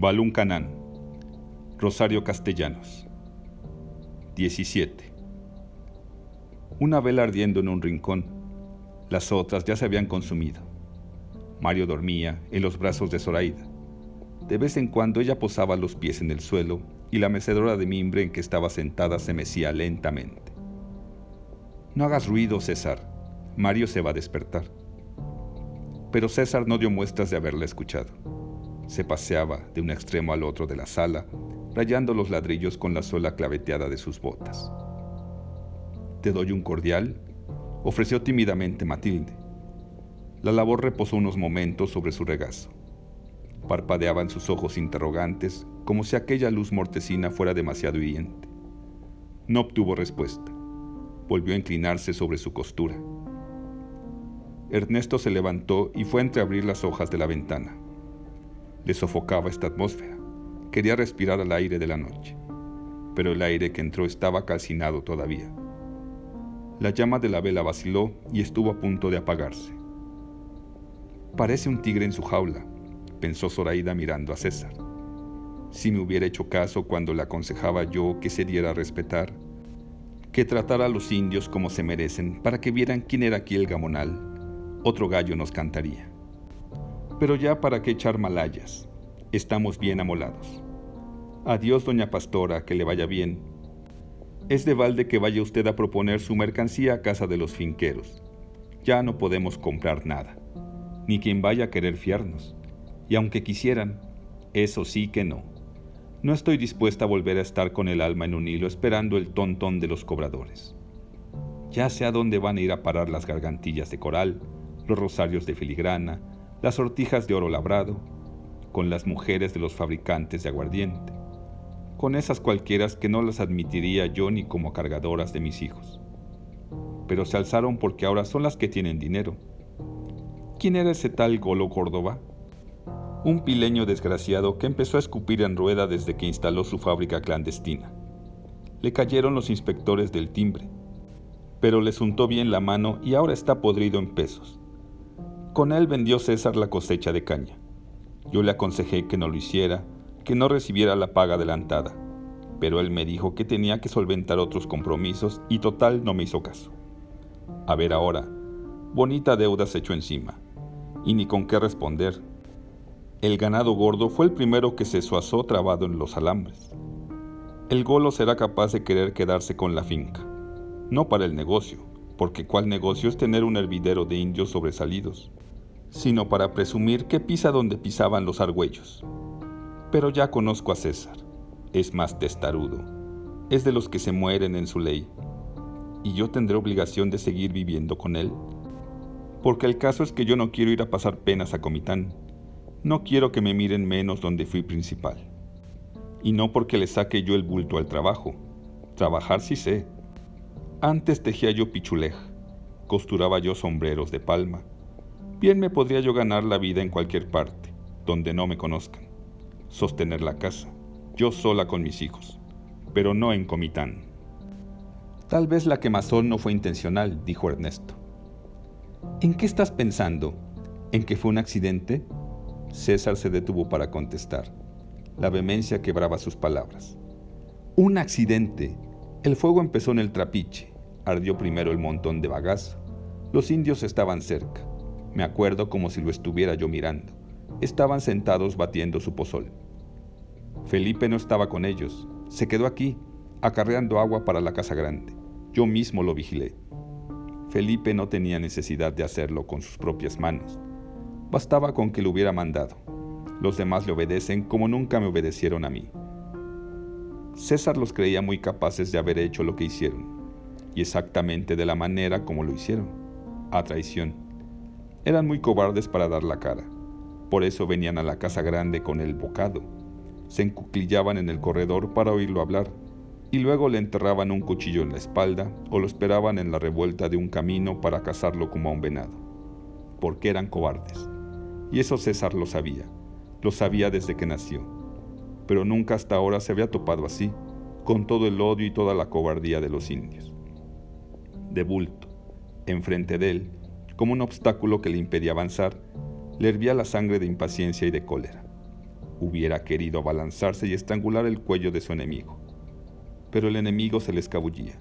Balún Canán. Rosario Castellanos. 17. Una vela ardiendo en un rincón. Las otras ya se habían consumido. Mario dormía en los brazos de Zoraida. De vez en cuando ella posaba los pies en el suelo y la mecedora de mimbre en que estaba sentada se mecía lentamente. No hagas ruido, César. Mario se va a despertar. Pero César no dio muestras de haberla escuchado. Se paseaba de un extremo al otro de la sala, rayando los ladrillos con la sola claveteada de sus botas. ¿Te doy un cordial? ofreció tímidamente Matilde. La labor reposó unos momentos sobre su regazo. Parpadeaban sus ojos interrogantes, como si aquella luz mortecina fuera demasiado hiriente. No obtuvo respuesta. Volvió a inclinarse sobre su costura. Ernesto se levantó y fue a entreabrir las hojas de la ventana. Le sofocaba esta atmósfera. Quería respirar al aire de la noche, pero el aire que entró estaba calcinado todavía. La llama de la vela vaciló y estuvo a punto de apagarse. Parece un tigre en su jaula, pensó Zoraida mirando a César. Si me hubiera hecho caso cuando le aconsejaba yo que se diera a respetar, que tratara a los indios como se merecen para que vieran quién era aquí el gamonal, otro gallo nos cantaría. Pero ya para qué echar malayas, estamos bien amolados. Adiós, doña Pastora, que le vaya bien. Es de balde que vaya usted a proponer su mercancía a casa de los finqueros. Ya no podemos comprar nada, ni quien vaya a querer fiarnos. Y aunque quisieran, eso sí que no. No estoy dispuesta a volver a estar con el alma en un hilo esperando el tontón de los cobradores. Ya sé a dónde van a ir a parar las gargantillas de coral, los rosarios de filigrana, las sortijas de oro labrado, con las mujeres de los fabricantes de aguardiente, con esas cualquieras que no las admitiría yo ni como cargadoras de mis hijos. Pero se alzaron porque ahora son las que tienen dinero. ¿Quién era ese tal Golo Córdoba? Un pileño desgraciado que empezó a escupir en rueda desde que instaló su fábrica clandestina. Le cayeron los inspectores del timbre, pero les untó bien la mano y ahora está podrido en pesos. Con él vendió César la cosecha de caña. Yo le aconsejé que no lo hiciera, que no recibiera la paga adelantada, pero él me dijo que tenía que solventar otros compromisos y total no me hizo caso. A ver ahora, bonita deuda se echó encima, y ni con qué responder. El ganado gordo fue el primero que se suazó trabado en los alambres. El golo será capaz de querer quedarse con la finca, no para el negocio, porque cuál negocio es tener un hervidero de indios sobresalidos, sino para presumir que pisa donde pisaban los argüellos. Pero ya conozco a César, es más testarudo, es de los que se mueren en su ley, y yo tendré obligación de seguir viviendo con él, porque el caso es que yo no quiero ir a pasar penas a Comitán, no quiero que me miren menos donde fui principal, y no porque le saque yo el bulto al trabajo, trabajar sí sé, antes tejía yo pichulej, costuraba yo sombreros de palma. Bien me podría yo ganar la vida en cualquier parte, donde no me conozcan. Sostener la casa, yo sola con mis hijos, pero no en Comitán. Tal vez la quemazón no fue intencional, dijo Ernesto. ¿En qué estás pensando? ¿En que fue un accidente? César se detuvo para contestar. La vehemencia quebraba sus palabras. Un accidente. El fuego empezó en el trapiche. Ardió primero el montón de bagazo. Los indios estaban cerca. Me acuerdo como si lo estuviera yo mirando. Estaban sentados batiendo su pozol. Felipe no estaba con ellos. Se quedó aquí, acarreando agua para la casa grande. Yo mismo lo vigilé. Felipe no tenía necesidad de hacerlo con sus propias manos. Bastaba con que lo hubiera mandado. Los demás le obedecen como nunca me obedecieron a mí. César los creía muy capaces de haber hecho lo que hicieron y exactamente de la manera como lo hicieron, a traición. Eran muy cobardes para dar la cara. Por eso venían a la casa grande con el bocado. Se encuclillaban en el corredor para oírlo hablar y luego le enterraban un cuchillo en la espalda o lo esperaban en la revuelta de un camino para cazarlo como a un venado. Porque eran cobardes. Y eso César lo sabía. Lo sabía desde que nació. Pero nunca hasta ahora se había topado así, con todo el odio y toda la cobardía de los indios de bulto. Enfrente de él, como un obstáculo que le impedía avanzar, le hervía la sangre de impaciencia y de cólera. hubiera querido abalanzarse y estrangular el cuello de su enemigo. Pero el enemigo se le escabullía.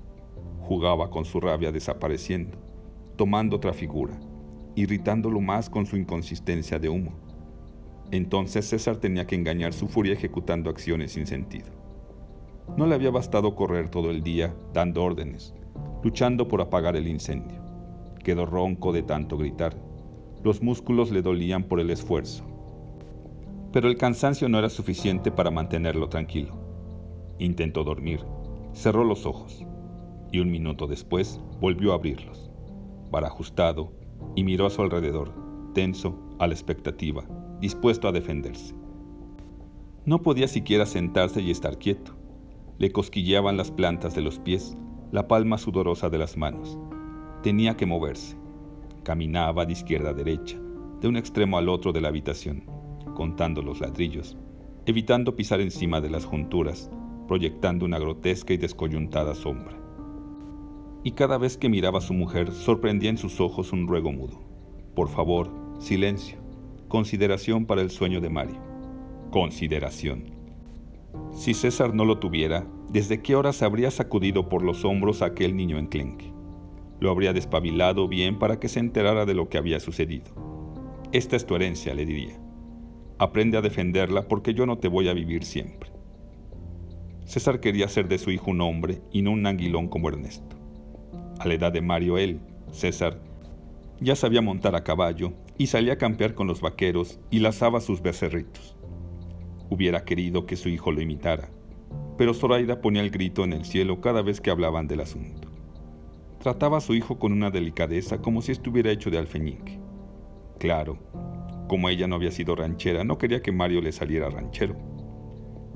Jugaba con su rabia desapareciendo, tomando otra figura, irritándolo más con su inconsistencia de humo. Entonces César tenía que engañar su furia ejecutando acciones sin sentido. No le había bastado correr todo el día dando órdenes, luchando por apagar el incendio. Quedó ronco de tanto gritar. Los músculos le dolían por el esfuerzo. Pero el cansancio no era suficiente para mantenerlo tranquilo. Intentó dormir, cerró los ojos y un minuto después volvió a abrirlos, barajustado, y miró a su alrededor, tenso, a la expectativa, dispuesto a defenderse. No podía siquiera sentarse y estar quieto. Le cosquilleaban las plantas de los pies, la palma sudorosa de las manos. Tenía que moverse. Caminaba de izquierda a derecha, de un extremo al otro de la habitación, contando los ladrillos, evitando pisar encima de las junturas, proyectando una grotesca y descoyuntada sombra. Y cada vez que miraba a su mujer, sorprendía en sus ojos un ruego mudo. Por favor, silencio. Consideración para el sueño de Mario. Consideración. Si César no lo tuviera, ¿desde qué horas habría sacudido por los hombros a aquel niño enclenque? Lo habría despabilado bien para que se enterara de lo que había sucedido. Esta es tu herencia, le diría. Aprende a defenderla porque yo no te voy a vivir siempre. César quería ser de su hijo un hombre y no un anguilón como Ernesto. A la edad de Mario, él, César, ya sabía montar a caballo y salía a campear con los vaqueros y lazaba sus becerritos. Hubiera querido que su hijo lo imitara, pero Zoraida ponía el grito en el cielo cada vez que hablaban del asunto. Trataba a su hijo con una delicadeza como si estuviera hecho de alfeñique. Claro, como ella no había sido ranchera, no quería que Mario le saliera ranchero.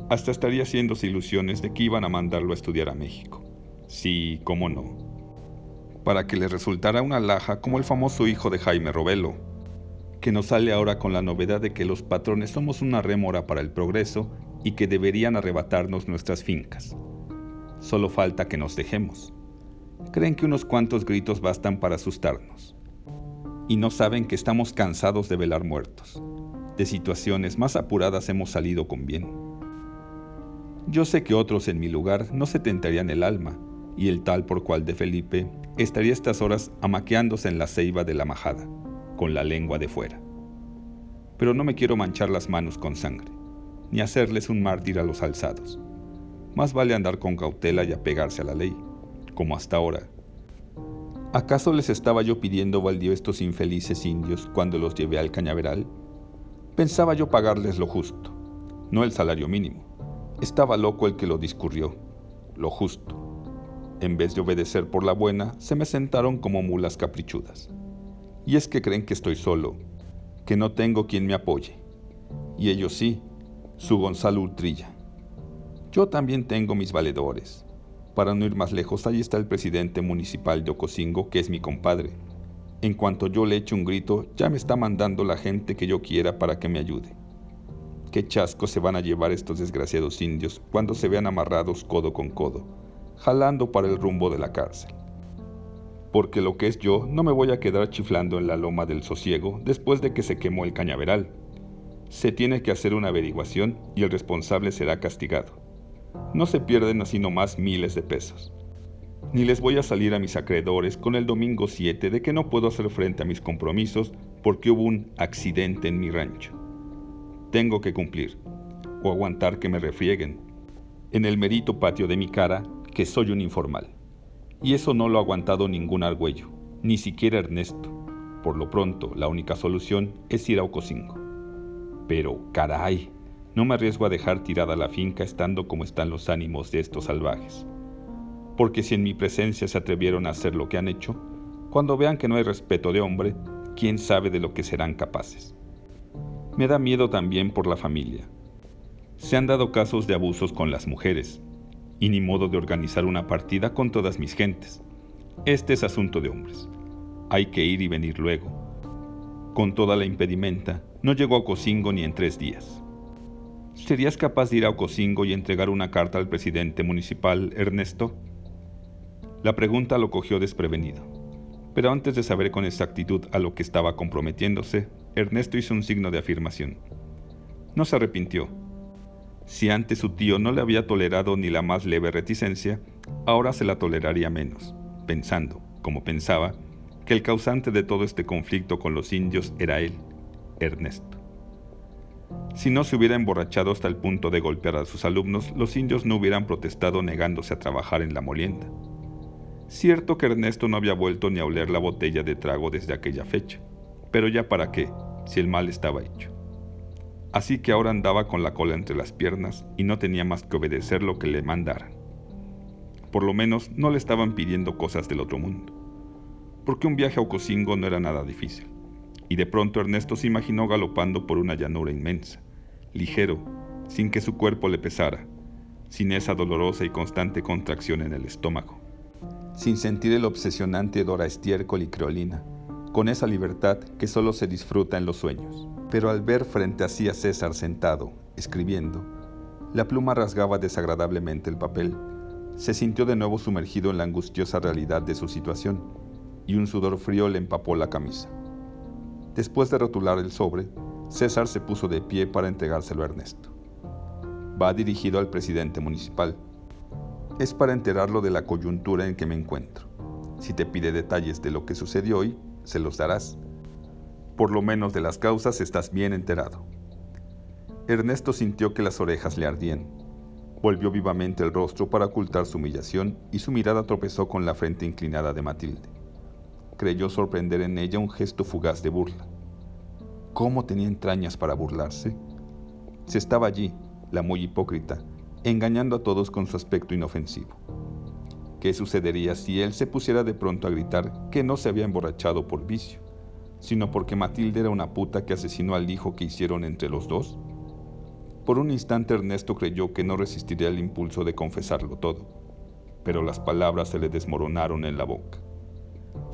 Hasta estaría haciéndose ilusiones de que iban a mandarlo a estudiar a México. Sí, cómo no. Para que le resultara una laja como el famoso hijo de Jaime Robelo, que nos sale ahora con la novedad de que los patrones somos una rémora para el progreso y que deberían arrebatarnos nuestras fincas. Solo falta que nos dejemos creen que unos cuantos gritos bastan para asustarnos. Y no saben que estamos cansados de velar muertos. De situaciones más apuradas hemos salido con bien. Yo sé que otros en mi lugar no se tentarían el alma, y el tal por cual de Felipe estaría estas horas amaqueándose en la ceiba de la majada, con la lengua de fuera. Pero no me quiero manchar las manos con sangre, ni hacerles un mártir a los alzados. Más vale andar con cautela y apegarse a la ley como hasta ahora. ¿Acaso les estaba yo pidiendo baldío estos infelices indios cuando los llevé al cañaveral? Pensaba yo pagarles lo justo, no el salario mínimo. Estaba loco el que lo discurrió, lo justo. En vez de obedecer por la buena, se me sentaron como mulas caprichudas. Y es que creen que estoy solo, que no tengo quien me apoye. Y ellos sí, su Gonzalo Ultrilla. Yo también tengo mis valedores, para no ir más lejos, ahí está el presidente municipal de Ocosingo, que es mi compadre. En cuanto yo le eche un grito, ya me está mandando la gente que yo quiera para que me ayude. Qué chasco se van a llevar estos desgraciados indios cuando se vean amarrados codo con codo, jalando para el rumbo de la cárcel. Porque lo que es yo, no me voy a quedar chiflando en la loma del sosiego después de que se quemó el cañaveral. Se tiene que hacer una averiguación y el responsable será castigado no se pierden así nomás miles de pesos. Ni les voy a salir a mis acreedores con el domingo 7 de que no puedo hacer frente a mis compromisos porque hubo un accidente en mi rancho. Tengo que cumplir, o aguantar que me refrieguen, en el merito patio de mi cara que soy un informal. Y eso no lo ha aguantado ningún argüello, ni siquiera Ernesto. Por lo pronto, la única solución es ir a Ocosingo. Pero, caray, no me arriesgo a dejar tirada la finca estando como están los ánimos de estos salvajes. Porque si en mi presencia se atrevieron a hacer lo que han hecho, cuando vean que no hay respeto de hombre, quién sabe de lo que serán capaces. Me da miedo también por la familia. Se han dado casos de abusos con las mujeres, y ni modo de organizar una partida con todas mis gentes. Este es asunto de hombres. Hay que ir y venir luego. Con toda la impedimenta, no llegó a Cocingo ni en tres días. ¿Serías capaz de ir a Ocosingo y entregar una carta al presidente municipal, Ernesto? La pregunta lo cogió desprevenido. Pero antes de saber con exactitud a lo que estaba comprometiéndose, Ernesto hizo un signo de afirmación. No se arrepintió, Si antes su tío no le había tolerado ni la más leve reticencia, ahora se la toleraría menos, pensando, como pensaba, que el causante de todo este conflicto con los indios era él, Ernesto. Si no se hubiera emborrachado hasta el punto de golpear a sus alumnos, los indios no hubieran protestado negándose a trabajar en la molienda. Cierto que Ernesto no había vuelto ni a oler la botella de trago desde aquella fecha, pero ya para qué, si el mal estaba hecho. Así que ahora andaba con la cola entre las piernas y no tenía más que obedecer lo que le mandaran. Por lo menos no le estaban pidiendo cosas del otro mundo, porque un viaje a Ocosingo no era nada difícil y de pronto Ernesto se imaginó galopando por una llanura inmensa, ligero, sin que su cuerpo le pesara, sin esa dolorosa y constante contracción en el estómago, sin sentir el obsesionante olor a estiércol y creolina, con esa libertad que solo se disfruta en los sueños. Pero al ver frente a sí a César sentado, escribiendo, la pluma rasgaba desagradablemente el papel, se sintió de nuevo sumergido en la angustiosa realidad de su situación, y un sudor frío le empapó la camisa. Después de rotular el sobre, César se puso de pie para entregárselo a Ernesto. Va dirigido al presidente municipal. Es para enterarlo de la coyuntura en que me encuentro. Si te pide detalles de lo que sucedió hoy, se los darás. Por lo menos de las causas estás bien enterado. Ernesto sintió que las orejas le ardían. Volvió vivamente el rostro para ocultar su humillación y su mirada tropezó con la frente inclinada de Matilde creyó sorprender en ella un gesto fugaz de burla. ¿Cómo tenía entrañas para burlarse? Se estaba allí, la muy hipócrita, engañando a todos con su aspecto inofensivo. ¿Qué sucedería si él se pusiera de pronto a gritar que no se había emborrachado por vicio, sino porque Matilde era una puta que asesinó al hijo que hicieron entre los dos? Por un instante Ernesto creyó que no resistiría el impulso de confesarlo todo, pero las palabras se le desmoronaron en la boca.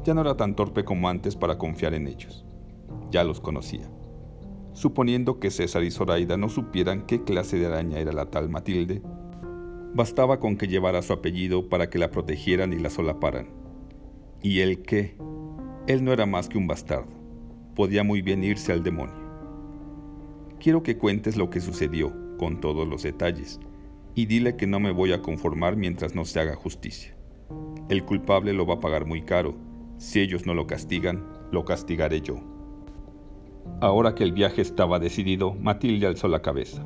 Ya no era tan torpe como antes para confiar en ellos. Ya los conocía. Suponiendo que César y Zoraida no supieran qué clase de araña era la tal Matilde, bastaba con que llevara su apellido para que la protegieran y la solaparan. ¿Y él qué? Él no era más que un bastardo. Podía muy bien irse al demonio. Quiero que cuentes lo que sucedió, con todos los detalles, y dile que no me voy a conformar mientras no se haga justicia. El culpable lo va a pagar muy caro, si ellos no lo castigan, lo castigaré yo. Ahora que el viaje estaba decidido, Matilde alzó la cabeza.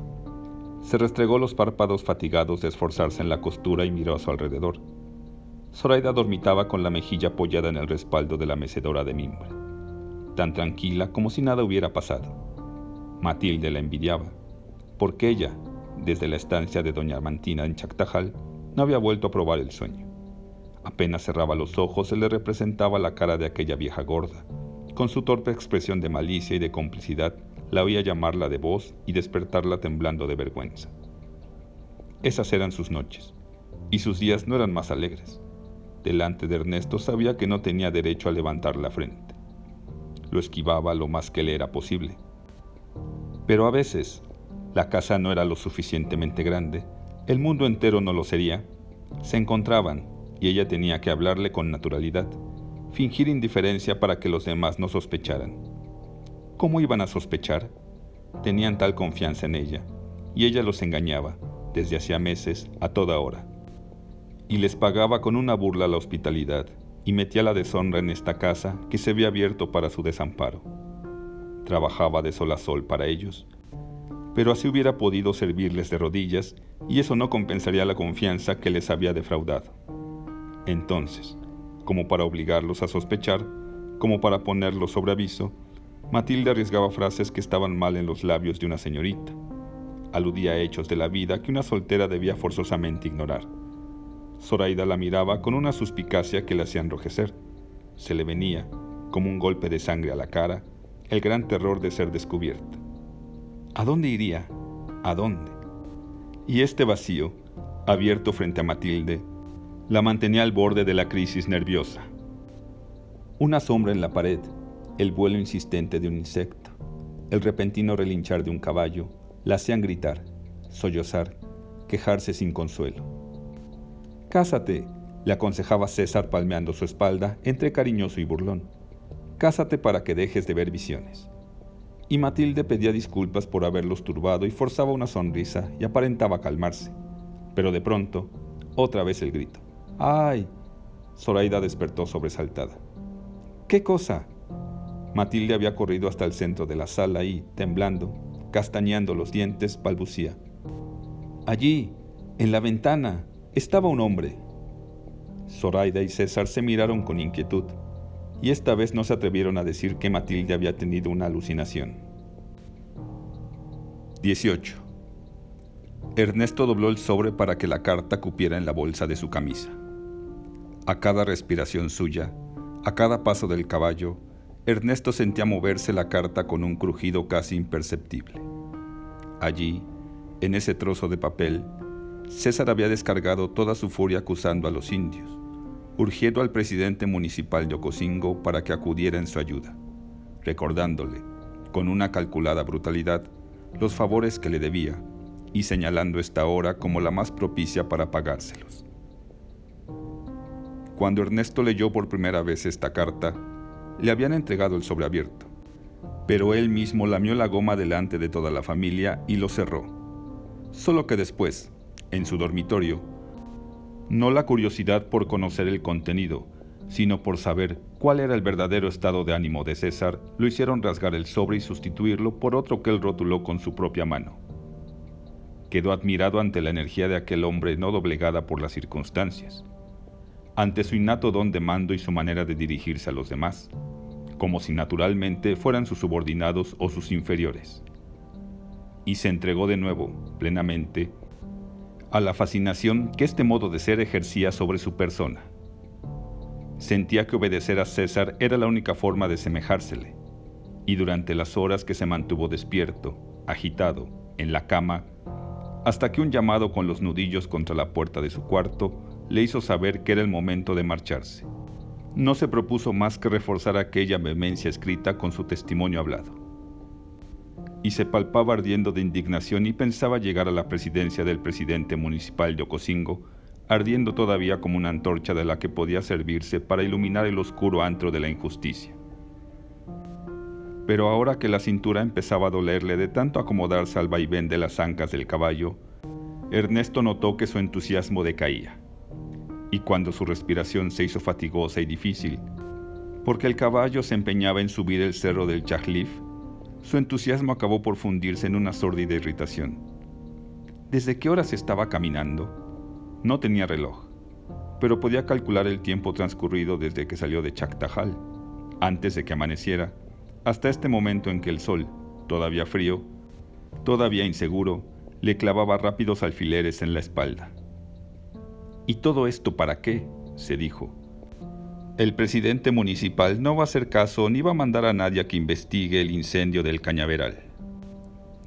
Se restregó los párpados fatigados de esforzarse en la costura y miró a su alrededor. Zoraida dormitaba con la mejilla apoyada en el respaldo de la mecedora de mimbre, tan tranquila como si nada hubiera pasado. Matilde la envidiaba, porque ella, desde la estancia de doña Armantina en Chactajal, no había vuelto a probar el sueño. Apenas cerraba los ojos se le representaba la cara de aquella vieja gorda. Con su torpe expresión de malicia y de complicidad, la oía llamarla de voz y despertarla temblando de vergüenza. Esas eran sus noches, y sus días no eran más alegres. Delante de Ernesto sabía que no tenía derecho a levantar la frente. Lo esquivaba lo más que le era posible. Pero a veces, la casa no era lo suficientemente grande, el mundo entero no lo sería, se encontraban, y ella tenía que hablarle con naturalidad, fingir indiferencia para que los demás no sospecharan. ¿Cómo iban a sospechar? Tenían tal confianza en ella, y ella los engañaba, desde hacía meses, a toda hora. Y les pagaba con una burla la hospitalidad, y metía la deshonra en esta casa que se había abierto para su desamparo. Trabajaba de sol a sol para ellos, pero así hubiera podido servirles de rodillas, y eso no compensaría la confianza que les había defraudado. Entonces, como para obligarlos a sospechar, como para ponerlos sobre aviso, Matilde arriesgaba frases que estaban mal en los labios de una señorita. Aludía a hechos de la vida que una soltera debía forzosamente ignorar. Zoraida la miraba con una suspicacia que la hacía enrojecer. Se le venía, como un golpe de sangre a la cara, el gran terror de ser descubierta. ¿A dónde iría? ¿A dónde? Y este vacío, abierto frente a Matilde, la mantenía al borde de la crisis nerviosa. Una sombra en la pared, el vuelo insistente de un insecto, el repentino relinchar de un caballo, la hacían gritar, sollozar, quejarse sin consuelo. Cásate, le aconsejaba César palmeando su espalda entre cariñoso y burlón. Cásate para que dejes de ver visiones. y Matilde pedía disculpas por haberlos turbado y forzaba una sonrisa y aparentaba calmarse. Pero de pronto, otra vez el grito. ¡Ay! Zoraida despertó sobresaltada. ¿Qué cosa? Matilde había corrido hasta el centro de la sala y, temblando, castañando los dientes, balbucía. Allí, en la ventana, estaba un hombre. Zoraida y César se miraron con inquietud, y esta vez no se atrevieron a decir que Matilde había tenido una alucinación. 18. Ernesto dobló el sobre para que la carta cupiera en la bolsa de su camisa. A cada respiración suya, a cada paso del caballo, Ernesto sentía moverse la carta con un crujido casi imperceptible. Allí, en ese trozo de papel, César había descargado toda su furia acusando a los indios, urgiendo al presidente municipal de Ocosingo para que acudiera en su ayuda, recordándole, con una calculada brutalidad, los favores que le debía y señalando esta hora como la más propicia para pagárselos. Cuando Ernesto leyó por primera vez esta carta, le habían entregado el sobre abierto, pero él mismo lamió la goma delante de toda la familia y lo cerró. Solo que después, en su dormitorio, no la curiosidad por conocer el contenido, sino por saber cuál era el verdadero estado de ánimo de César, lo hicieron rasgar el sobre y sustituirlo por otro que él rotuló con su propia mano. Quedó admirado ante la energía de aquel hombre no doblegada por las circunstancias ante su innato don de mando y su manera de dirigirse a los demás, como si naturalmente fueran sus subordinados o sus inferiores. Y se entregó de nuevo, plenamente, a la fascinación que este modo de ser ejercía sobre su persona. Sentía que obedecer a César era la única forma de semejársele, y durante las horas que se mantuvo despierto, agitado, en la cama, hasta que un llamado con los nudillos contra la puerta de su cuarto le hizo saber que era el momento de marcharse. No se propuso más que reforzar aquella vehemencia escrita con su testimonio hablado. Y se palpaba ardiendo de indignación y pensaba llegar a la presidencia del presidente municipal de Ocosingo, ardiendo todavía como una antorcha de la que podía servirse para iluminar el oscuro antro de la injusticia. Pero ahora que la cintura empezaba a dolerle de tanto acomodarse al vaivén de las ancas del caballo, Ernesto notó que su entusiasmo decaía y cuando su respiración se hizo fatigosa y difícil, porque el caballo se empeñaba en subir el cerro del Chajlif, su entusiasmo acabó por fundirse en una sórdida irritación. ¿Desde qué horas estaba caminando? No tenía reloj, pero podía calcular el tiempo transcurrido desde que salió de Chactajal, antes de que amaneciera, hasta este momento en que el sol, todavía frío, todavía inseguro, le clavaba rápidos alfileres en la espalda. ¿Y todo esto para qué? se dijo. El presidente municipal no va a hacer caso ni va a mandar a nadie a que investigue el incendio del cañaveral,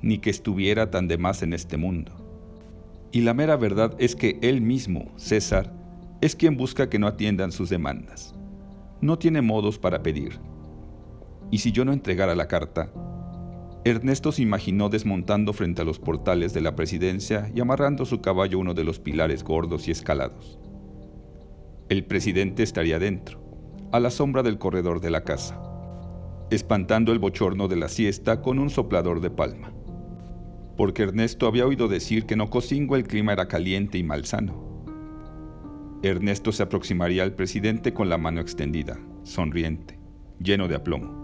ni que estuviera tan de más en este mundo. Y la mera verdad es que él mismo, César, es quien busca que no atiendan sus demandas. No tiene modos para pedir. Y si yo no entregara la carta, Ernesto se imaginó desmontando frente a los portales de la presidencia y amarrando su caballo a uno de los pilares gordos y escalados. El presidente estaría dentro, a la sombra del corredor de la casa, espantando el bochorno de la siesta con un soplador de palma. Porque Ernesto había oído decir que en Ocosingo el clima era caliente y malsano. Ernesto se aproximaría al presidente con la mano extendida, sonriente, lleno de aplomo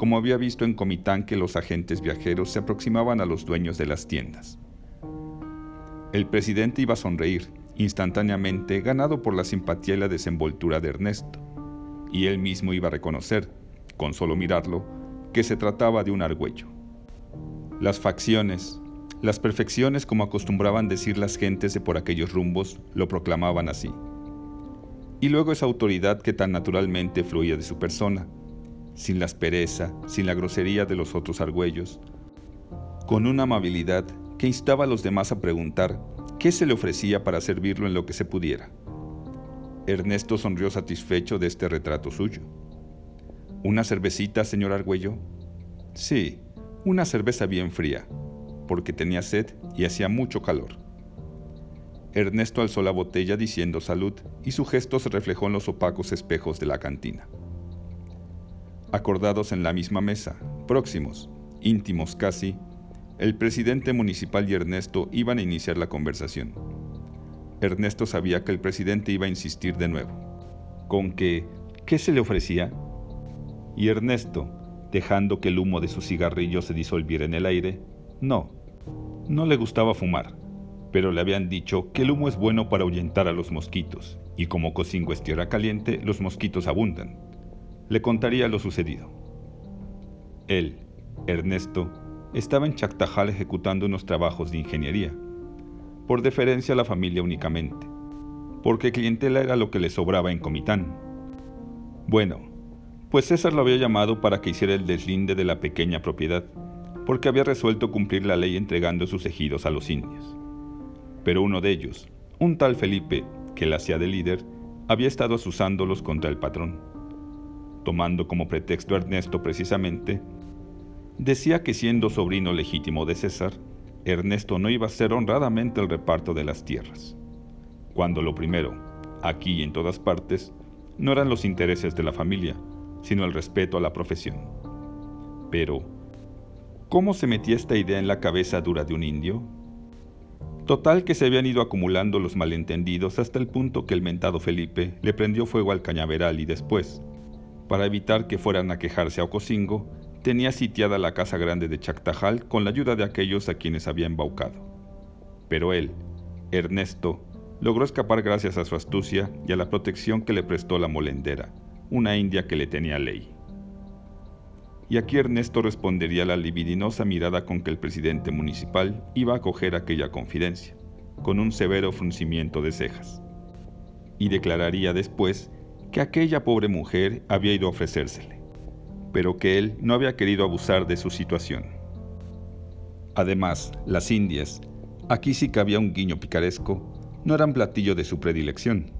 como había visto en Comitán que los agentes viajeros se aproximaban a los dueños de las tiendas. El presidente iba a sonreír, instantáneamente ganado por la simpatía y la desenvoltura de Ernesto, y él mismo iba a reconocer, con solo mirarlo, que se trataba de un argüello. Las facciones, las perfecciones como acostumbraban decir las gentes de por aquellos rumbos, lo proclamaban así. Y luego esa autoridad que tan naturalmente fluía de su persona, sin la aspereza, sin la grosería de los otros argüellos, con una amabilidad que instaba a los demás a preguntar qué se le ofrecía para servirlo en lo que se pudiera. Ernesto sonrió satisfecho de este retrato suyo. ¿Una cervecita, señor Argüello? Sí, una cerveza bien fría, porque tenía sed y hacía mucho calor. Ernesto alzó la botella diciendo salud y su gesto se reflejó en los opacos espejos de la cantina acordados en la misma mesa, próximos, íntimos casi, el presidente municipal y Ernesto iban a iniciar la conversación. Ernesto sabía que el presidente iba a insistir de nuevo, con que, ¿qué se le ofrecía? Y Ernesto, dejando que el humo de su cigarrillo se disolviera en el aire, no, no le gustaba fumar, pero le habían dicho que el humo es bueno para ahuyentar a los mosquitos, y como Cocingo es tierra caliente, los mosquitos abundan. Le contaría lo sucedido. Él, Ernesto, estaba en Chactajal ejecutando unos trabajos de ingeniería, por deferencia a la familia únicamente, porque clientela era lo que le sobraba en Comitán. Bueno, pues César lo había llamado para que hiciera el deslinde de la pequeña propiedad, porque había resuelto cumplir la ley entregando sus ejidos a los indios. Pero uno de ellos, un tal Felipe, que la hacía de líder, había estado asusándolos contra el patrón. Tomando como pretexto a Ernesto precisamente, decía que siendo sobrino legítimo de César, Ernesto no iba a hacer honradamente el reparto de las tierras. Cuando lo primero, aquí y en todas partes, no eran los intereses de la familia, sino el respeto a la profesión. Pero, ¿cómo se metía esta idea en la cabeza dura de un indio? Total que se habían ido acumulando los malentendidos hasta el punto que el mentado Felipe le prendió fuego al cañaveral y después, para evitar que fueran a quejarse a Ocosingo, tenía sitiada la casa grande de Chactajal con la ayuda de aquellos a quienes había embaucado. Pero él, Ernesto, logró escapar gracias a su astucia y a la protección que le prestó la molendera, una india que le tenía ley. Y aquí Ernesto respondería la libidinosa mirada con que el presidente municipal iba a acoger aquella confidencia, con un severo fruncimiento de cejas. Y declararía después que aquella pobre mujer había ido a ofrecérsele, pero que él no había querido abusar de su situación. Además, las indias, aquí sí cabía un guiño picaresco, no eran platillo de su predilección.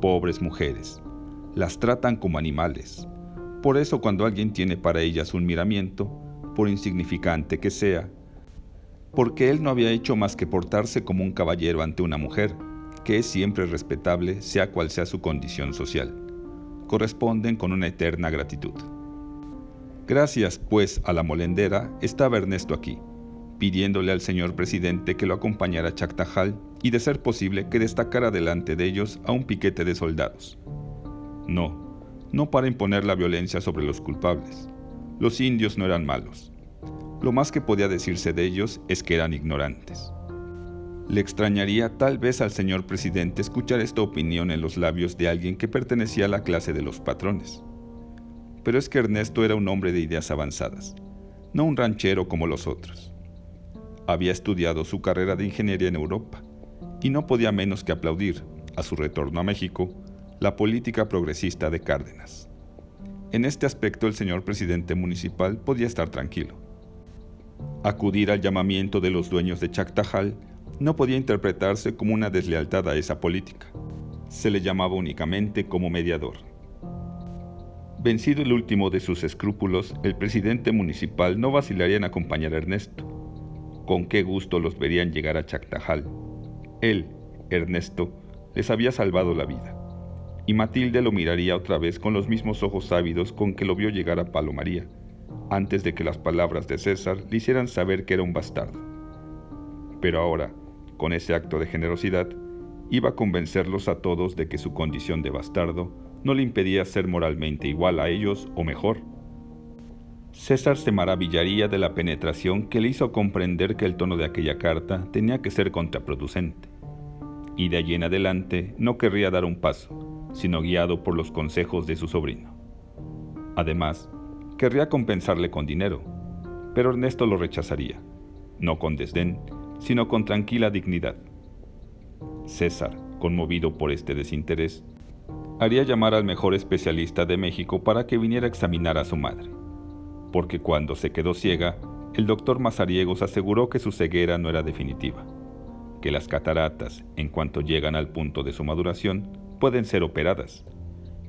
Pobres mujeres, las tratan como animales, por eso cuando alguien tiene para ellas un miramiento, por insignificante que sea, porque él no había hecho más que portarse como un caballero ante una mujer, que es siempre respetable sea cual sea su condición social, corresponden con una eterna gratitud. Gracias, pues, a la molendera, estaba Ernesto aquí, pidiéndole al señor presidente que lo acompañara a Chactajal y, de ser posible, que destacara delante de ellos a un piquete de soldados. No, no para imponer la violencia sobre los culpables. Los indios no eran malos. Lo más que podía decirse de ellos es que eran ignorantes. Le extrañaría tal vez al señor presidente escuchar esta opinión en los labios de alguien que pertenecía a la clase de los patrones. Pero es que Ernesto era un hombre de ideas avanzadas, no un ranchero como los otros. Había estudiado su carrera de ingeniería en Europa y no podía menos que aplaudir, a su retorno a México, la política progresista de Cárdenas. En este aspecto el señor presidente municipal podía estar tranquilo. Acudir al llamamiento de los dueños de Chactajal no podía interpretarse como una deslealtad a esa política. Se le llamaba únicamente como mediador. Vencido el último de sus escrúpulos, el presidente municipal no vacilaría en acompañar a Ernesto. Con qué gusto los verían llegar a Chactajal. Él, Ernesto, les había salvado la vida y Matilde lo miraría otra vez con los mismos ojos ávidos con que lo vio llegar a Palomaría, antes de que las palabras de César le hicieran saber que era un bastardo. Pero ahora, con ese acto de generosidad, iba a convencerlos a todos de que su condición de bastardo no le impedía ser moralmente igual a ellos o mejor. César se maravillaría de la penetración que le hizo comprender que el tono de aquella carta tenía que ser contraproducente, y de allí en adelante no querría dar un paso, sino guiado por los consejos de su sobrino. Además, querría compensarle con dinero, pero Ernesto lo rechazaría, no con desdén, sino con tranquila dignidad. César, conmovido por este desinterés, haría llamar al mejor especialista de México para que viniera a examinar a su madre, porque cuando se quedó ciega, el doctor Mazariegos aseguró que su ceguera no era definitiva, que las cataratas, en cuanto llegan al punto de su maduración, pueden ser operadas.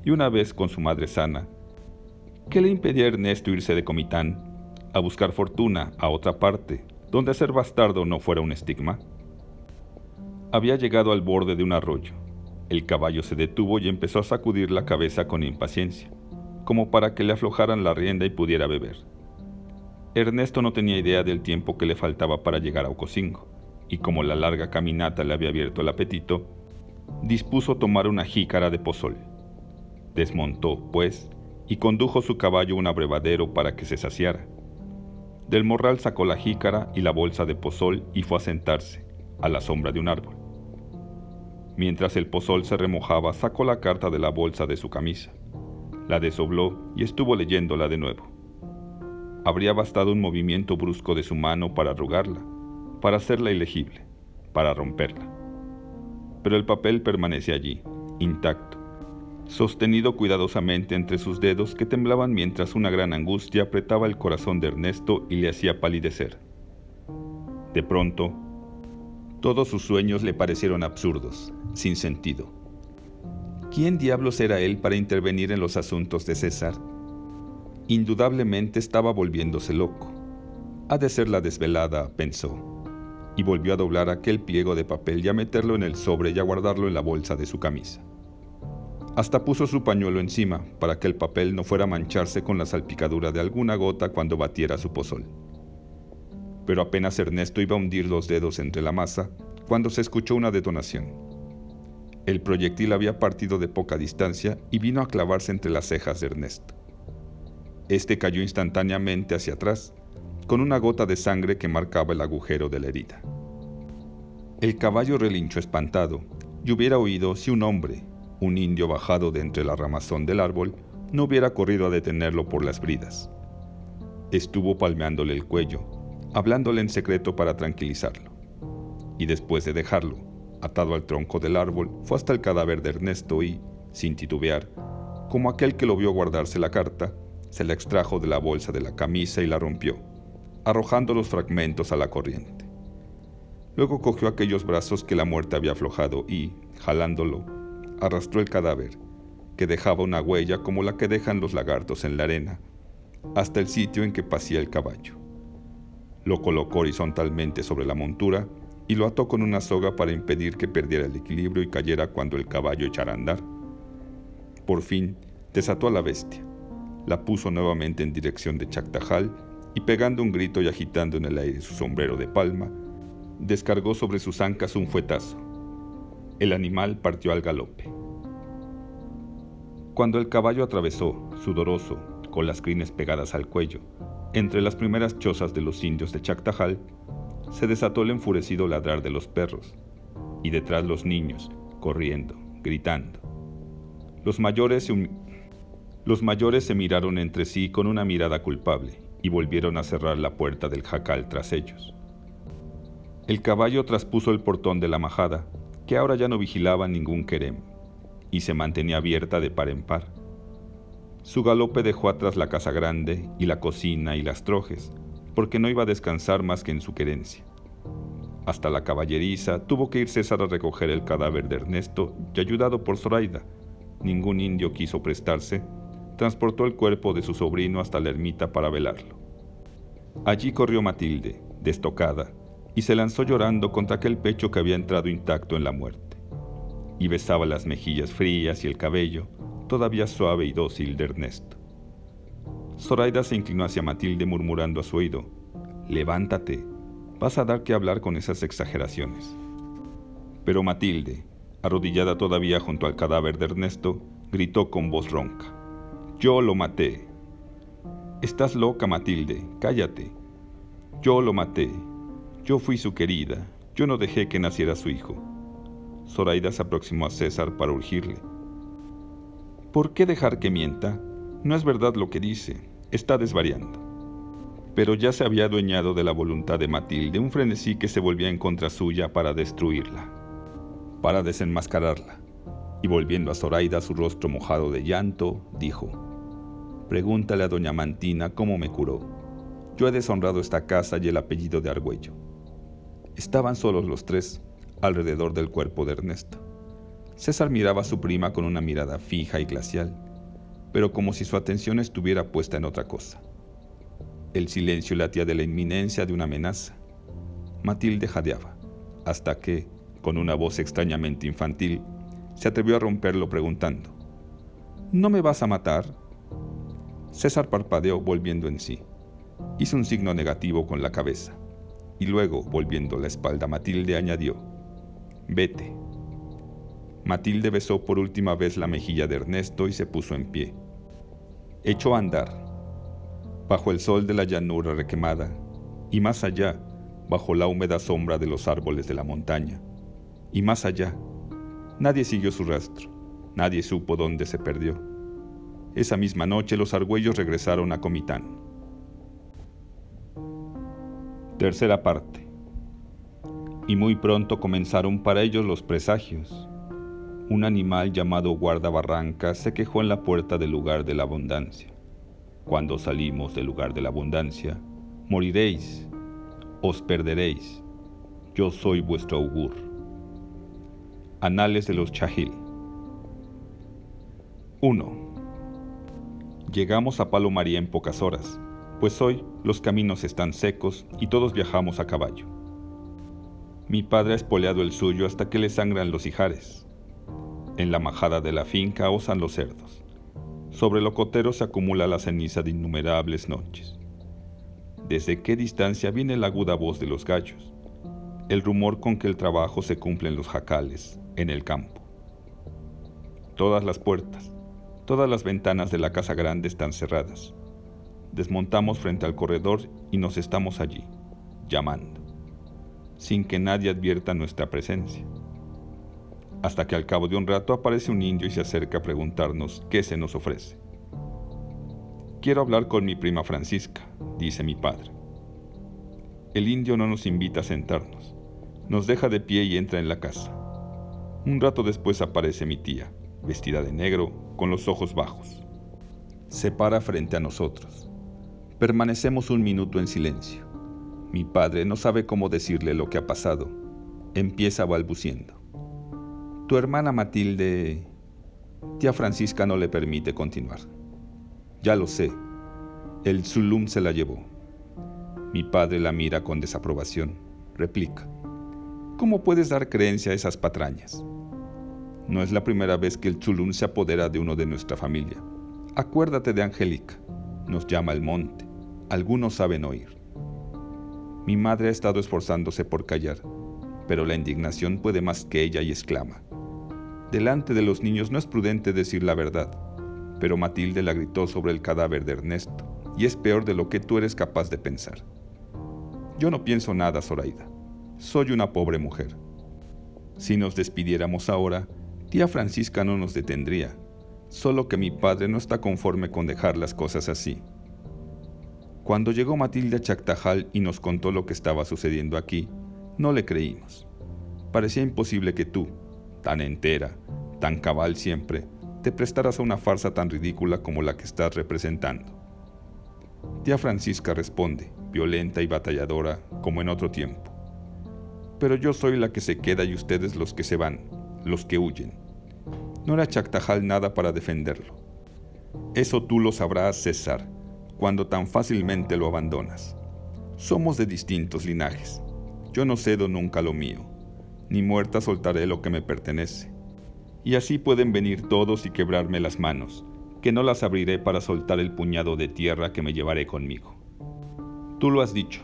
Y una vez con su madre sana, ¿qué le impedía a Ernesto irse de Comitán a buscar fortuna a otra parte, donde ser bastardo no fuera un estigma? Había llegado al borde de un arroyo. El caballo se detuvo y empezó a sacudir la cabeza con impaciencia, como para que le aflojaran la rienda y pudiera beber. Ernesto no tenía idea del tiempo que le faltaba para llegar a Ocosingo, y como la larga caminata le había abierto el apetito, dispuso tomar una jícara de pozol. Desmontó, pues, y condujo su caballo a un abrevadero para que se saciara. Del morral sacó la jícara y la bolsa de pozol y fue a sentarse, a la sombra de un árbol. Mientras el pozol se remojaba, sacó la carta de la bolsa de su camisa, la desobló y estuvo leyéndola de nuevo. Habría bastado un movimiento brusco de su mano para arrugarla, para hacerla ilegible, para romperla. Pero el papel permanece allí, intacto, sostenido cuidadosamente entre sus dedos que temblaban mientras una gran angustia apretaba el corazón de Ernesto y le hacía palidecer. De pronto, todos sus sueños le parecieron absurdos, sin sentido. ¿Quién diablos era él para intervenir en los asuntos de César? Indudablemente estaba volviéndose loco. Ha de ser la desvelada, pensó, y volvió a doblar aquel pliego de papel y a meterlo en el sobre y a guardarlo en la bolsa de su camisa. Hasta puso su pañuelo encima para que el papel no fuera a mancharse con la salpicadura de alguna gota cuando batiera su pozol. Pero apenas Ernesto iba a hundir los dedos entre la masa cuando se escuchó una detonación. El proyectil había partido de poca distancia y vino a clavarse entre las cejas de Ernesto. Este cayó instantáneamente hacia atrás, con una gota de sangre que marcaba el agujero de la herida. El caballo relinchó espantado, y hubiera oído si un hombre, un indio bajado de entre la ramazón del árbol no hubiera corrido a detenerlo por las bridas. Estuvo palmeándole el cuello, hablándole en secreto para tranquilizarlo. Y después de dejarlo, atado al tronco del árbol, fue hasta el cadáver de Ernesto y, sin titubear, como aquel que lo vio guardarse la carta, se la extrajo de la bolsa de la camisa y la rompió, arrojando los fragmentos a la corriente. Luego cogió aquellos brazos que la muerte había aflojado y, jalándolo, arrastró el cadáver, que dejaba una huella como la que dejan los lagartos en la arena, hasta el sitio en que pasía el caballo. Lo colocó horizontalmente sobre la montura y lo ató con una soga para impedir que perdiera el equilibrio y cayera cuando el caballo echara a andar. Por fin, desató a la bestia, la puso nuevamente en dirección de Chactajal y pegando un grito y agitando en el aire su sombrero de palma, descargó sobre sus ancas un fuetazo el animal partió al galope. Cuando el caballo atravesó, sudoroso, con las crines pegadas al cuello, entre las primeras chozas de los indios de Chactajal, se desató el enfurecido ladrar de los perros, y detrás los niños, corriendo, gritando. Los mayores, se los mayores se miraron entre sí con una mirada culpable y volvieron a cerrar la puerta del jacal tras ellos. El caballo traspuso el portón de la majada que ahora ya no vigilaba ningún querem, y se mantenía abierta de par en par. Su galope dejó atrás la casa grande y la cocina y las trojes, porque no iba a descansar más que en su querencia. Hasta la caballeriza tuvo que ir César a recoger el cadáver de Ernesto y ayudado por Zoraida, ningún indio quiso prestarse, transportó el cuerpo de su sobrino hasta la ermita para velarlo. Allí corrió Matilde, destocada, y se lanzó llorando contra aquel pecho que había entrado intacto en la muerte. Y besaba las mejillas frías y el cabello, todavía suave y dócil de Ernesto. Zoraida se inclinó hacia Matilde murmurando a su oído, Levántate, vas a dar que hablar con esas exageraciones. Pero Matilde, arrodillada todavía junto al cadáver de Ernesto, gritó con voz ronca, Yo lo maté. Estás loca, Matilde, cállate. Yo lo maté, yo fui su querida, yo no dejé que naciera su hijo. Zoraida se aproximó a César para urgirle. ¿Por qué dejar que mienta? No es verdad lo que dice, está desvariando. Pero ya se había adueñado de la voluntad de Matilde un frenesí que se volvía en contra suya para destruirla, para desenmascararla. Y volviendo a Zoraida su rostro mojado de llanto, dijo, Pregúntale a doña Mantina cómo me curó. Yo he deshonrado esta casa y el apellido de Argüello. Estaban solos los tres, alrededor del cuerpo de Ernesto. César miraba a su prima con una mirada fija y glacial, pero como si su atención estuviera puesta en otra cosa. El silencio latía de la inminencia de una amenaza. Matilde jadeaba, hasta que, con una voz extrañamente infantil, se atrevió a romperlo preguntando, ¿No me vas a matar? César parpadeó volviendo en sí. Hizo un signo negativo con la cabeza y luego, volviendo la espalda a Matilde, añadió, Vete. Matilde besó por última vez la mejilla de Ernesto y se puso en pie. Echó a andar, bajo el sol de la llanura requemada, y más allá, bajo la húmeda sombra de los árboles de la montaña, y más allá, nadie siguió su rastro, nadie supo dónde se perdió. Esa misma noche los argüellos regresaron a Comitán. Tercera parte. Y muy pronto comenzaron para ellos los presagios. Un animal llamado guardabarranca se quejó en la puerta del lugar de la abundancia. Cuando salimos del lugar de la abundancia, moriréis, os perderéis. Yo soy vuestro augur. Anales de los Chahil. 1. Llegamos a Palomaría en pocas horas pues hoy los caminos están secos y todos viajamos a caballo. Mi padre ha espoleado el suyo hasta que le sangran los ijares. En la majada de la finca osan los cerdos. Sobre el ocotero se acumula la ceniza de innumerables noches. ¿Desde qué distancia viene la aguda voz de los gallos? El rumor con que el trabajo se cumple en los jacales, en el campo. Todas las puertas, todas las ventanas de la casa grande están cerradas Desmontamos frente al corredor y nos estamos allí, llamando, sin que nadie advierta nuestra presencia. Hasta que al cabo de un rato aparece un indio y se acerca a preguntarnos qué se nos ofrece. Quiero hablar con mi prima Francisca, dice mi padre. El indio no nos invita a sentarnos, nos deja de pie y entra en la casa. Un rato después aparece mi tía, vestida de negro, con los ojos bajos. Se para frente a nosotros. Permanecemos un minuto en silencio. Mi padre no sabe cómo decirle lo que ha pasado. Empieza balbuciendo. Tu hermana Matilde... Tía Francisca no le permite continuar. Ya lo sé. El Zulum se la llevó. Mi padre la mira con desaprobación. Replica. ¿Cómo puedes dar creencia a esas patrañas? No es la primera vez que el Zulum se apodera de uno de nuestra familia. Acuérdate de Angélica. Nos llama el monte algunos saben oír. Mi madre ha estado esforzándose por callar, pero la indignación puede más que ella y exclama. Delante de los niños no es prudente decir la verdad, pero Matilde la gritó sobre el cadáver de Ernesto, y es peor de lo que tú eres capaz de pensar. Yo no pienso nada, Zoraida. Soy una pobre mujer. Si nos despidiéramos ahora, tía Francisca no nos detendría, solo que mi padre no está conforme con dejar las cosas así. Cuando llegó Matilde a Chactajal y nos contó lo que estaba sucediendo aquí, no le creímos. Parecía imposible que tú, tan entera, tan cabal siempre, te prestaras a una farsa tan ridícula como la que estás representando. Tía Francisca responde, violenta y batalladora como en otro tiempo. Pero yo soy la que se queda y ustedes los que se van, los que huyen. No era Chactajal nada para defenderlo. Eso tú lo sabrás, César, cuando tan fácilmente lo abandonas. Somos de distintos linajes. Yo no cedo nunca lo mío, ni muerta soltaré lo que me pertenece. Y así pueden venir todos y quebrarme las manos, que no las abriré para soltar el puñado de tierra que me llevaré conmigo. Tú lo has dicho.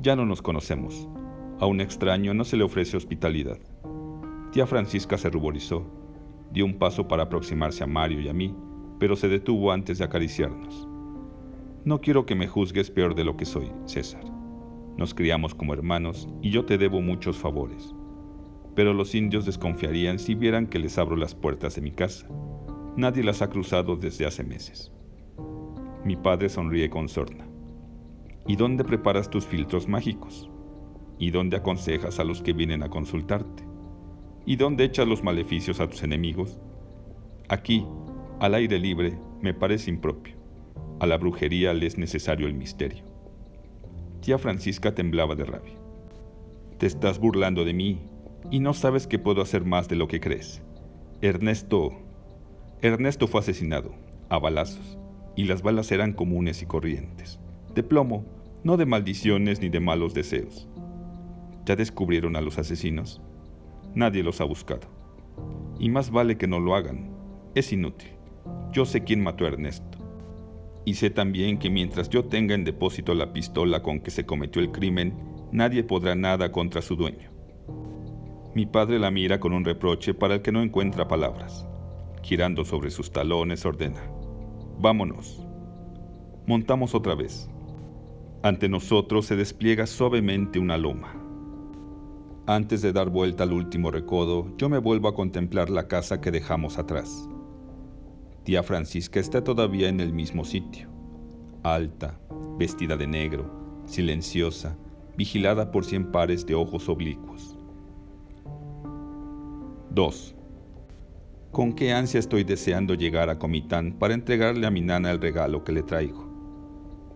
Ya no nos conocemos. A un extraño no se le ofrece hospitalidad. Tía Francisca se ruborizó, dio un paso para aproximarse a Mario y a mí, pero se detuvo antes de acariciarnos. No quiero que me juzgues peor de lo que soy, César. Nos criamos como hermanos y yo te debo muchos favores. Pero los indios desconfiarían si vieran que les abro las puertas de mi casa. Nadie las ha cruzado desde hace meses. Mi padre sonríe con sorna. ¿Y dónde preparas tus filtros mágicos? ¿Y dónde aconsejas a los que vienen a consultarte? ¿Y dónde echas los maleficios a tus enemigos? Aquí, al aire libre, me parece impropio. A la brujería le es necesario el misterio. Tía Francisca temblaba de rabia. Te estás burlando de mí y no sabes que puedo hacer más de lo que crees. Ernesto... Ernesto fue asesinado, a balazos, y las balas eran comunes y corrientes, de plomo, no de maldiciones ni de malos deseos. ¿Ya descubrieron a los asesinos? Nadie los ha buscado. Y más vale que no lo hagan. Es inútil. Yo sé quién mató a Ernesto. Y sé también que mientras yo tenga en depósito la pistola con que se cometió el crimen, nadie podrá nada contra su dueño. Mi padre la mira con un reproche para el que no encuentra palabras. Girando sobre sus talones, ordena. Vámonos. Montamos otra vez. Ante nosotros se despliega suavemente una loma. Antes de dar vuelta al último recodo, yo me vuelvo a contemplar la casa que dejamos atrás. Tía Francisca está todavía en el mismo sitio, alta, vestida de negro, silenciosa, vigilada por cien pares de ojos oblicuos. 2. Con qué ansia estoy deseando llegar a Comitán para entregarle a mi nana el regalo que le traigo.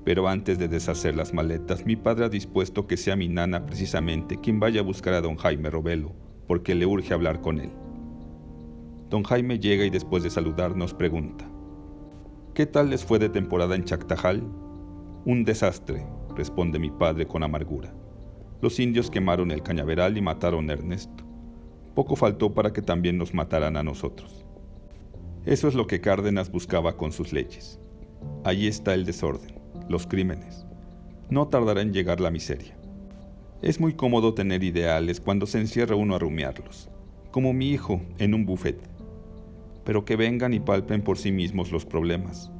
Pero antes de deshacer las maletas, mi padre ha dispuesto que sea mi nana precisamente quien vaya a buscar a don Jaime Robelo, porque le urge hablar con él. Don Jaime llega y después de saludarnos pregunta, ¿qué tal les fue de temporada en Chactajal? Un desastre, responde mi padre con amargura. Los indios quemaron el cañaveral y mataron a Ernesto. Poco faltó para que también nos mataran a nosotros. Eso es lo que Cárdenas buscaba con sus leyes. Allí está el desorden los crímenes. No tardará en llegar la miseria. Es muy cómodo tener ideales cuando se encierra uno a rumiarlos, como mi hijo en un buffet. Pero que vengan y palpen por sí mismos los problemas.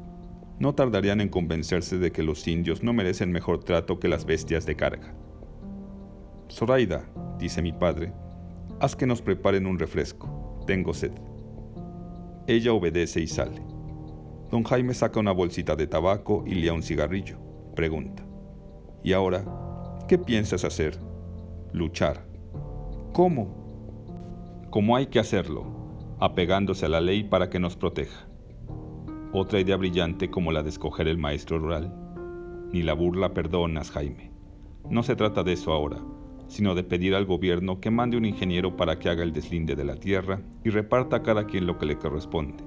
No tardarían en convencerse de que los indios no merecen mejor trato que las bestias de carga. Zoraida, dice mi padre, haz que nos preparen un refresco. Tengo sed. Ella obedece y sale. Don Jaime saca una bolsita de tabaco y lía un cigarrillo. Pregunta. ¿Y ahora qué piensas hacer? Luchar. ¿Cómo? Como hay que hacerlo, apegándose a la ley para que nos proteja. Otra idea brillante como la de escoger el maestro rural. Ni la burla perdonas, Jaime. No se trata de eso ahora, sino de pedir al gobierno que mande un ingeniero para que haga el deslinde de la tierra y reparta a cada quien lo que le corresponde.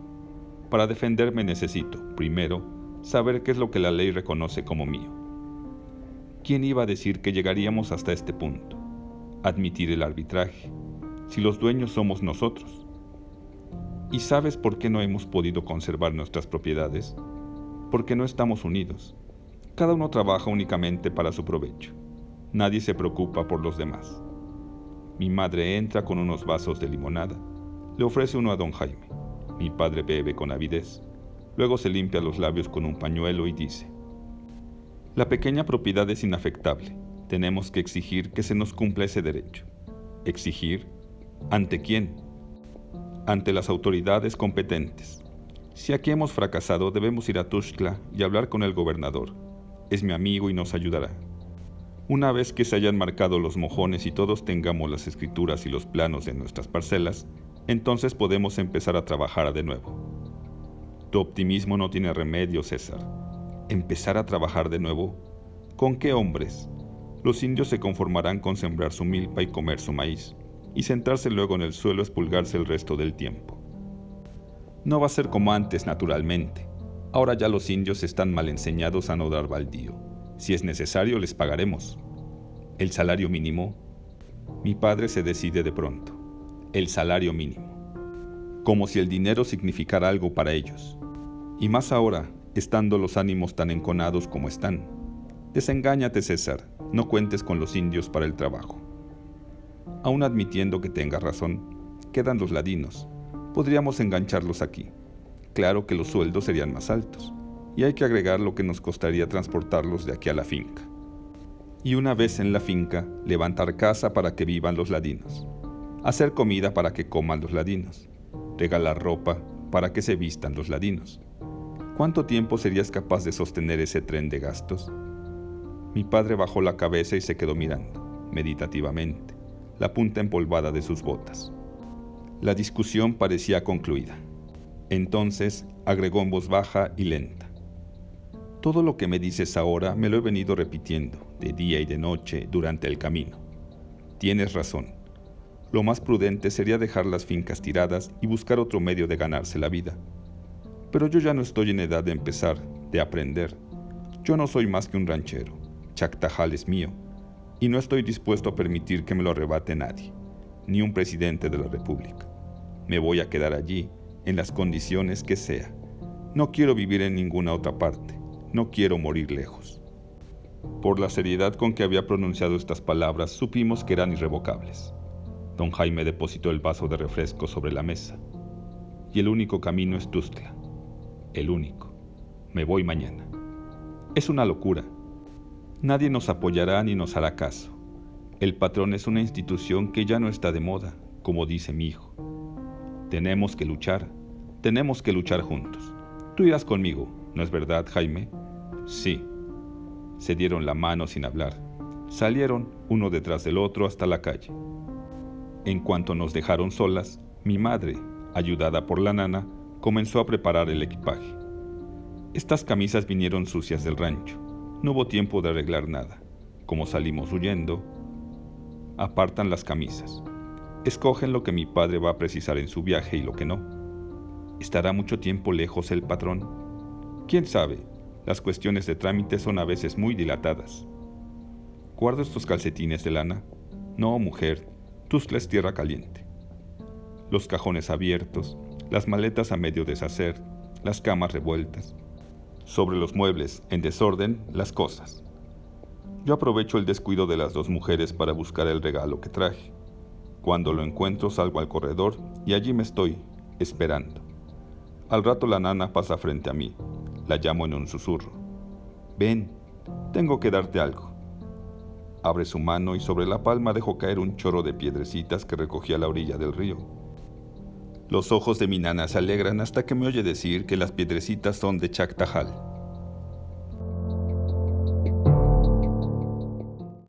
Para defenderme necesito, primero, saber qué es lo que la ley reconoce como mío. ¿Quién iba a decir que llegaríamos hasta este punto? Admitir el arbitraje, si los dueños somos nosotros. ¿Y sabes por qué no hemos podido conservar nuestras propiedades? Porque no estamos unidos. Cada uno trabaja únicamente para su provecho. Nadie se preocupa por los demás. Mi madre entra con unos vasos de limonada. Le ofrece uno a don Jaime. Mi padre bebe con avidez. Luego se limpia los labios con un pañuelo y dice, La pequeña propiedad es inafectable. Tenemos que exigir que se nos cumpla ese derecho. ¿Exigir? ¿Ante quién? Ante las autoridades competentes. Si aquí hemos fracasado, debemos ir a Tuxtla y hablar con el gobernador. Es mi amigo y nos ayudará. Una vez que se hayan marcado los mojones y todos tengamos las escrituras y los planos de nuestras parcelas, entonces podemos empezar a trabajar de nuevo. Tu optimismo no tiene remedio, César. ¿Empezar a trabajar de nuevo? ¿Con qué hombres? Los indios se conformarán con sembrar su milpa y comer su maíz, y sentarse luego en el suelo a expulgarse el resto del tiempo. No va a ser como antes, naturalmente. Ahora ya los indios están mal enseñados a no dar baldío. Si es necesario, les pagaremos. El salario mínimo. Mi padre se decide de pronto el salario mínimo, como si el dinero significara algo para ellos. Y más ahora, estando los ánimos tan enconados como están. Desengáñate, César, no cuentes con los indios para el trabajo. Aún admitiendo que tengas razón, quedan los ladinos. Podríamos engancharlos aquí. Claro que los sueldos serían más altos, y hay que agregar lo que nos costaría transportarlos de aquí a la finca. Y una vez en la finca, levantar casa para que vivan los ladinos hacer comida para que coman los ladinos, regalar ropa para que se vistan los ladinos. ¿Cuánto tiempo serías capaz de sostener ese tren de gastos? Mi padre bajó la cabeza y se quedó mirando, meditativamente, la punta empolvada de sus botas. La discusión parecía concluida. Entonces agregó en voz baja y lenta. Todo lo que me dices ahora me lo he venido repitiendo de día y de noche durante el camino. Tienes razón lo más prudente sería dejar las fincas tiradas y buscar otro medio de ganarse la vida. Pero yo ya no estoy en edad de empezar, de aprender. Yo no soy más que un ranchero. Chactajal es mío. Y no estoy dispuesto a permitir que me lo arrebate nadie, ni un presidente de la República. Me voy a quedar allí, en las condiciones que sea. No quiero vivir en ninguna otra parte. no quiero morir lejos. Por la seriedad con que había pronunciado estas palabras, supimos que eran irrevocables. Don Jaime depositó el vaso de refresco sobre la mesa. Y el único camino es Tustla. El único. Me voy mañana. Es una locura. Nadie nos apoyará ni nos hará caso. El patrón es una institución que ya no está de moda, como dice mi hijo. Tenemos que luchar, tenemos que luchar juntos. Tú irás conmigo, ¿no es verdad, Jaime? Sí. Se dieron la mano sin hablar. Salieron uno detrás del otro hasta la calle. En cuanto nos dejaron solas, mi madre, ayudada por la nana, comenzó a preparar el equipaje. Estas camisas vinieron sucias del rancho. No hubo tiempo de arreglar nada. Como salimos huyendo, apartan las camisas. Escogen lo que mi padre va a precisar en su viaje y lo que no. ¿Estará mucho tiempo lejos el patrón? ¿Quién sabe? Las cuestiones de trámite son a veces muy dilatadas. ¿Guardo estos calcetines de lana? No, mujer, Tuzla tierra caliente. Los cajones abiertos, las maletas a medio deshacer, las camas revueltas. Sobre los muebles, en desorden, las cosas. Yo aprovecho el descuido de las dos mujeres para buscar el regalo que traje. Cuando lo encuentro salgo al corredor y allí me estoy, esperando. Al rato la nana pasa frente a mí. La llamo en un susurro. Ven, tengo que darte algo. Abre su mano y sobre la palma dejó caer un chorro de piedrecitas que recogía a la orilla del río. Los ojos de mi nana se alegran hasta que me oye decir que las piedrecitas son de Chactajal.